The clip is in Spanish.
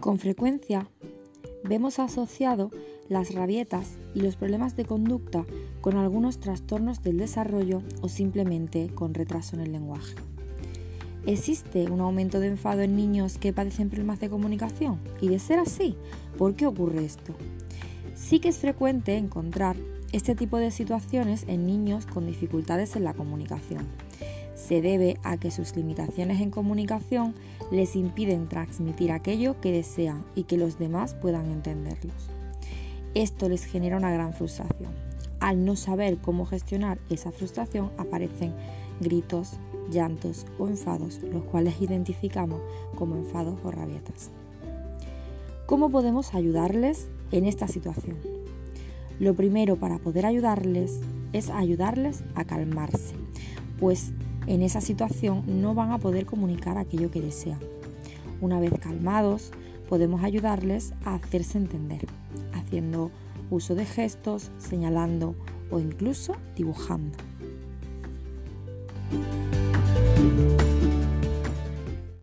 Con frecuencia vemos asociado las rabietas y los problemas de conducta con algunos trastornos del desarrollo o simplemente con retraso en el lenguaje. ¿Existe un aumento de enfado en niños que padecen problemas de comunicación? Y de ser así, ¿por qué ocurre esto? Sí que es frecuente encontrar este tipo de situaciones en niños con dificultades en la comunicación. Se debe a que sus limitaciones en comunicación les impiden transmitir aquello que desean y que los demás puedan entenderlos. Esto les genera una gran frustración. Al no saber cómo gestionar esa frustración aparecen gritos, llantos o enfados, los cuales identificamos como enfados o rabietas. ¿Cómo podemos ayudarles en esta situación? Lo primero para poder ayudarles es ayudarles a calmarse, pues en esa situación no van a poder comunicar aquello que desean. Una vez calmados, podemos ayudarles a hacerse entender, haciendo uso de gestos, señalando o incluso dibujando.